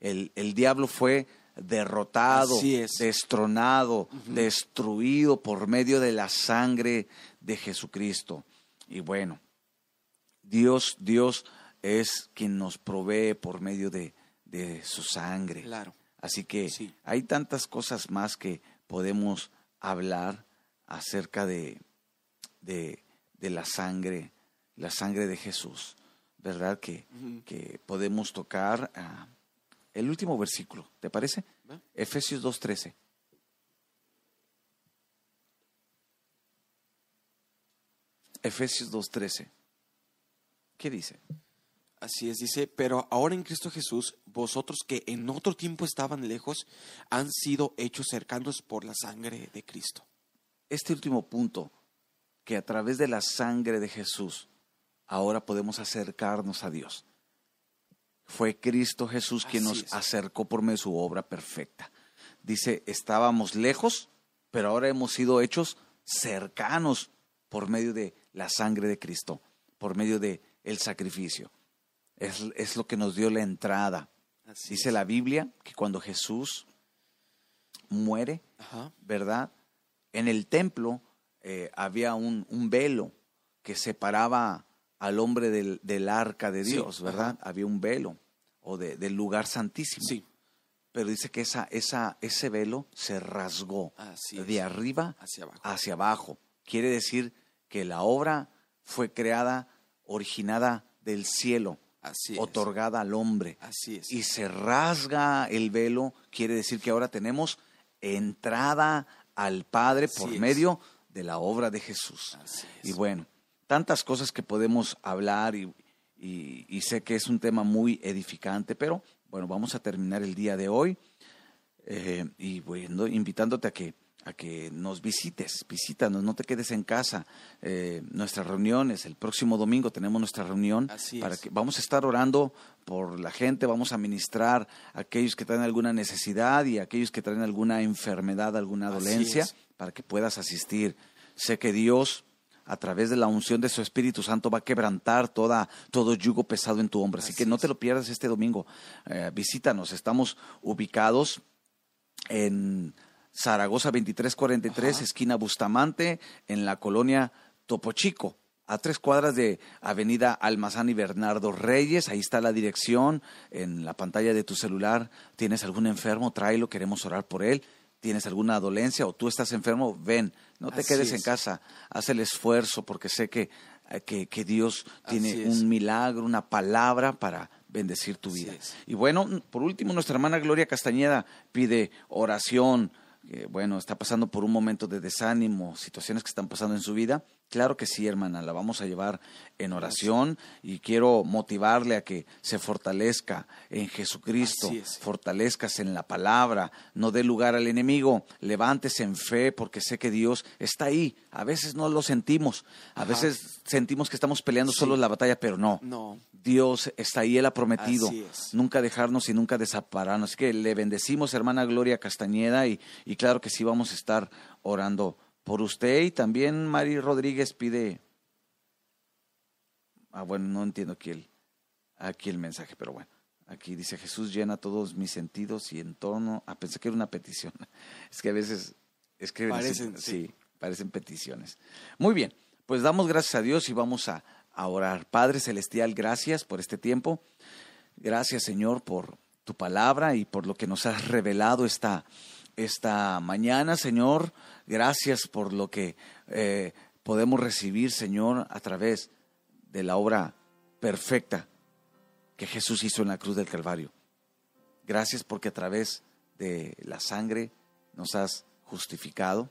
A: El, el diablo fue derrotado, destronado, destruido por medio de la sangre de Jesucristo. Y bueno, Dios, Dios es quien nos provee por medio de, de su sangre.
B: Claro.
A: Así que
B: Sí.
A: hay tantas cosas más que podemos hablar acerca de, de, de la sangre, la sangre de Jesús, ¿verdad? Que, que podemos tocar el último versículo, ¿te parece?
B: ¿Va?
A: Efesios 2.13. Efesios 2.13. ¿Qué dice?
B: Así es, dice, pero ahora en Cristo Jesús, vosotros que en otro tiempo estaban lejos, han sido hechos cercanos por la sangre de Cristo.
A: Este último punto, que a través de la sangre de Jesús, ahora podemos acercarnos a Dios. Fue Cristo Jesús quien
B: Así
A: nos
B: es.
A: acercó por medio de su obra perfecta. Dice, estábamos lejos, pero ahora hemos sido hechos cercanos por medio de la sangre de Cristo, por medio de el sacrificio. Es, es lo que nos dio la entrada.
B: Así
A: Dice
B: es.
A: la Biblia que cuando Jesús muere,
B: Ajá.
A: ¿verdad? En el templo eh, había un, un velo que separaba al hombre del, del arca de
B: Sí,
A: Dios, ¿verdad?
B: ajá.
A: Había un velo o de- del lugar santísimo.
B: Sí,
A: Pero dice que esa, esa, ese velo se rasgó
B: así es.
A: de arriba
B: hacia abajo.
A: hacia abajo. Quiere decir que la obra fue creada, originada del cielo,
B: Así es.
A: otorgada al hombre
B: Así es.
A: y se rasga el velo, quiere decir que ahora tenemos entrada al Padre por
B: Así es.
A: De la obra de Jesús. Y bueno, tantas cosas que podemos hablar y, y- y sé que es un tema muy edificante, pero bueno, vamos a terminar el día de hoy eh, y bueno, invitándote a que a que nos visites, visítanos, no te quedes en casa. Eh, nuestras reuniones, el próximo domingo tenemos nuestra reunión
B: Así
A: para
B: es.
A: que vamos a estar orando por la gente, vamos a ministrar a aquellos que traen alguna necesidad y a aquellos que traen alguna enfermedad, alguna
B: Así
A: dolencia,
B: es.
A: Para que puedas asistir. Sé que Dios a través de la unción de su Espíritu Santo va a quebrantar toda, todo yugo pesado en tu hombro. Así,
B: Así
A: que no te lo pierdas este domingo. Eh, visítanos. Estamos ubicados en Zaragoza 2343,
B: Ajá.
A: esquina Bustamante, en la colonia Topo Chico, a tres cuadras de Avenida Almazán y Bernardo Reyes. Ahí está la dirección en la pantalla de tu celular. ¿Tienes algún enfermo? Tráelo, queremos orar por él. ¿Tienes alguna dolencia o tú estás enfermo? Ven, no te
B: Así
A: quedes en casa. Haz el esfuerzo porque sé que, eh, que, que Dios tiene un milagro, una palabra para bendecir tu vida. Y bueno, por último, nuestra hermana Gloria Castañeda pide oración, bueno, está pasando por un momento de desánimo, situaciones que están pasando en su vida, Claro que sí, hermana, la vamos a llevar en oración y quiero motivarle a que se fortalezca en Jesucristo, fortalezcas en la palabra, no dé lugar al enemigo, levántese en fe porque sé que Dios está ahí. A veces no lo sentimos, a veces sentimos que estamos peleando solo la batalla, pero no.
B: No.
A: Dios está ahí, Él ha prometido nunca dejarnos y nunca desapararnos. Así que le bendecimos, hermana Gloria Castañeda, y, y claro que sí vamos a estar orando por usted y también Mari Rodríguez pide... Ah, bueno, no entiendo aquí el, aquí el mensaje, pero bueno. Aquí dice Jesús llena todos mis sentidos y en torno... Ah, pensé que era una petición. *laughs* Es que a veces escriben
B: parecen,
A: sí, parecen peticiones. Muy bien, pues damos gracias a Dios y vamos a, a orar. Padre Celestial, gracias por este tiempo. Gracias, Señor, por tu palabra y por lo que nos has revelado esta, esta mañana, Señor. Gracias por lo que eh, podemos recibir, Señor, a través de la obra perfecta que Jesús hizo en la cruz del Calvario. Gracias porque a través de la sangre nos has justificado,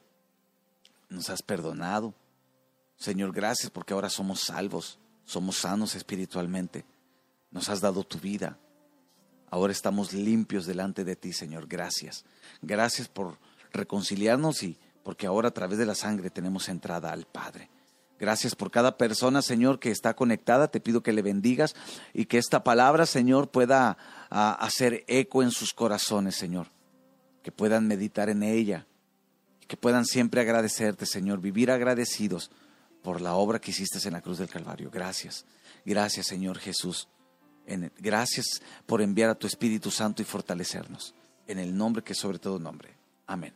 A: nos has perdonado. Señor, gracias porque ahora somos salvos, somos sanos espiritualmente. Nos has dado tu vida. Ahora estamos limpios delante de ti, Señor. Gracias. Gracias por reconciliarnos y porque ahora a través de la sangre tenemos entrada al Padre. Gracias por cada persona, Señor, que está conectada. Te pido que le bendigas y que esta palabra, Señor, pueda hacer eco en sus corazones, Señor. Que puedan meditar en ella. Que puedan siempre agradecerte, Señor. Vivir agradecidos por la obra que hiciste en la cruz del Calvario. Gracias. Gracias, Señor Jesús. Gracias por enviar a tu Espíritu Santo y fortalecernos. En el nombre que sobre todo nombre. Amén.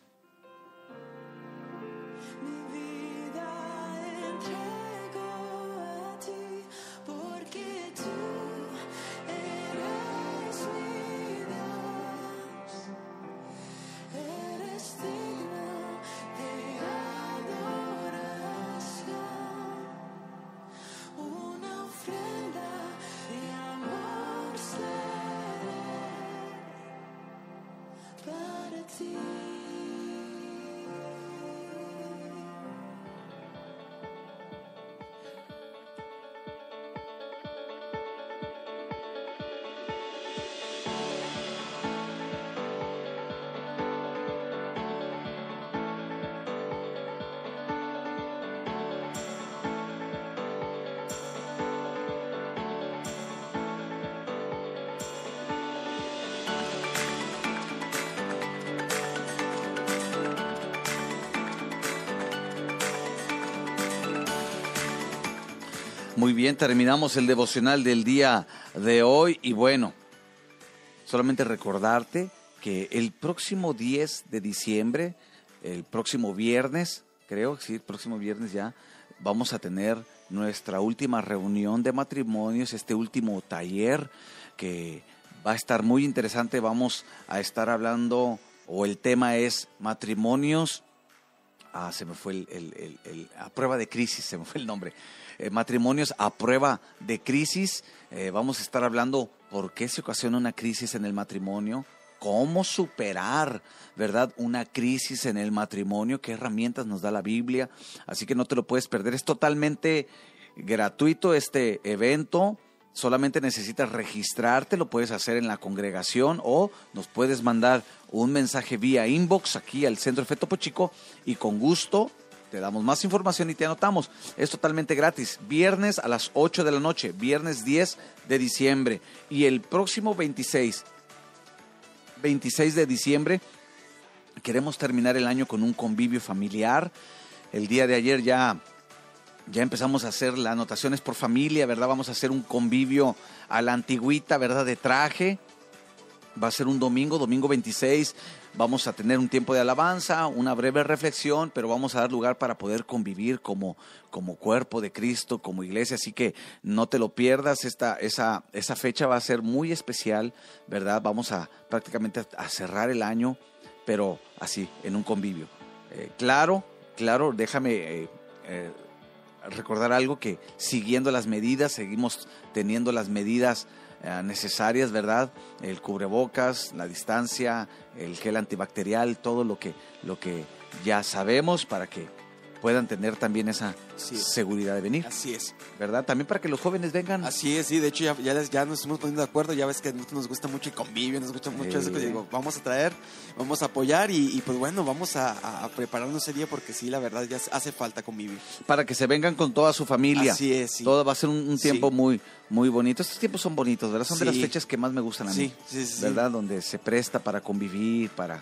A: Muy bien, terminamos el devocional del día de hoy y bueno, solamente recordarte que el próximo 10 de diciembre, el próximo viernes, creo, sí, el próximo viernes ya, vamos a tener nuestra última reunión de matrimonios, este último taller que va a estar muy interesante. Vamos a estar hablando, o el tema es matrimonios. Ah, se me fue el, el, a prueba de crisis, se me fue el nombre. Eh, matrimonios a prueba de crisis. Eh, vamos a estar hablando por qué se ocasiona una crisis en el matrimonio, cómo superar, ¿verdad? Una crisis en el matrimonio, qué herramientas nos da la Biblia. Así que no te lo puedes perder. Es totalmente gratuito este evento. Solamente necesitas registrarte, lo puedes hacer en la congregación o nos puedes mandar un mensaje vía inbox aquí al Centro Efecto Pochico y con gusto te damos más información y te anotamos. Es totalmente gratis. Viernes a las 8 de la noche, viernes 10 de diciembre. Y el próximo 26, 26 de diciembre, queremos terminar el año con un convivio familiar. El día de ayer ya, ya empezamos a hacer las anotaciones por familia, ¿verdad? Vamos a hacer un convivio a la antigüita, ¿verdad? De traje. Va a ser un domingo, domingo 26 Vamos a tener un tiempo de alabanza, una breve reflexión, pero vamos a dar lugar para poder convivir como, como cuerpo de Cristo, como iglesia. Así que no te lo pierdas, esta, esa, esa fecha va a ser muy especial, ¿verdad? Vamos a prácticamente a cerrar el año, pero así, en un convivio. Eh, claro, claro, déjame eh, eh, recordar algo que siguiendo las medidas, seguimos teniendo las medidas eh, necesarias, ¿verdad? El cubrebocas, la distancia, el gel antibacterial, todo lo que, lo que ya sabemos para que puedan tener también esa seguridad de venir,
B: Así es.
A: ¿verdad? También para que los jóvenes vengan.
B: Así es, sí, de hecho ya, ya, les- ya nos estamos poniendo de acuerdo, ya ves que nos gusta mucho el convivio, nos gusta mucho eso, que
A: Sí.
B: digo, vamos a traer, vamos a apoyar y, y, pues bueno, vamos a, prepararnos ese día porque sí, la verdad ya hace falta convivir.
A: para que se vengan con toda su familia.
B: Así es, sí.
A: Todo va a ser un, un
B: Sí.
A: tiempo muy muy bonito. Estos tiempos son bonitos, ¿verdad? Son de las
B: Sí.
A: fechas que más me gustan a mí.
B: Sí, sí, sí, sí.
A: ¿Verdad? Donde se presta para convivir, para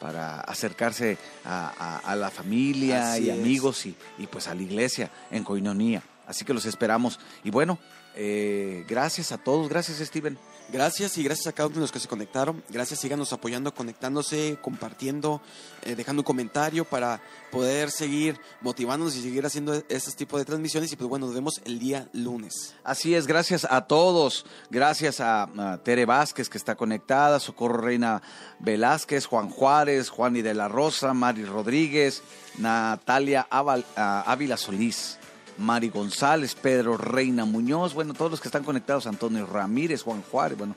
A: para acercarse a, a- a la familia
B: Así
A: y
B: es.
A: amigos y, y, pues a la iglesia en coinonía. Así que los esperamos. Y bueno, eh, gracias a todos. Gracias, Steven.
B: Gracias y gracias a cada uno de los que se conectaron. Gracias, síganos apoyando, conectándose, compartiendo, eh, dejando un comentario para poder seguir motivándonos y seguir haciendo estos tipos de transmisiones. Y pues bueno, nos vemos el día lunes.
A: Así es, gracias a todos. Gracias a, Tere Vázquez, que está conectada, Socorro Reina Velázquez, Juan Juárez, Juan y de la Rosa, Mari Rodríguez, Natalia Ávila Solís, Mari González, Pedro Reina Muñoz, bueno, todos los que están conectados, Antonio Ramírez, Juan Juárez, bueno,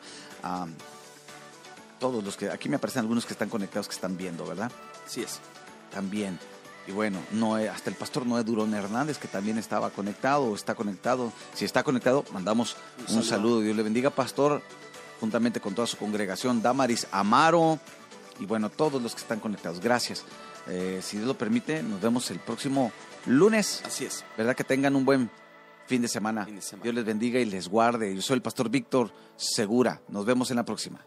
A: todos los que, aquí me aparecen algunos que están conectados, que están viendo, ¿verdad?
B: Así es.
A: también. Y bueno, Noé, hasta el pastor Noé Durón Hernández, que también estaba conectado o está conectado. Si está conectado, mandamos
B: Un
A: saludo. Dios le bendiga, pastor, juntamente con toda su congregación, Damaris Amaro, y bueno, todos los que están conectados. Gracias. Eh, si Dios lo permite, nos vemos el próximo lunes.
B: Así es.
A: ¿Verdad? Que tengan un buen fin de semana.
B: Fin de semana.
A: Dios les bendiga y les guarde. Yo soy el pastor Víctor Segura. Nos vemos en la próxima.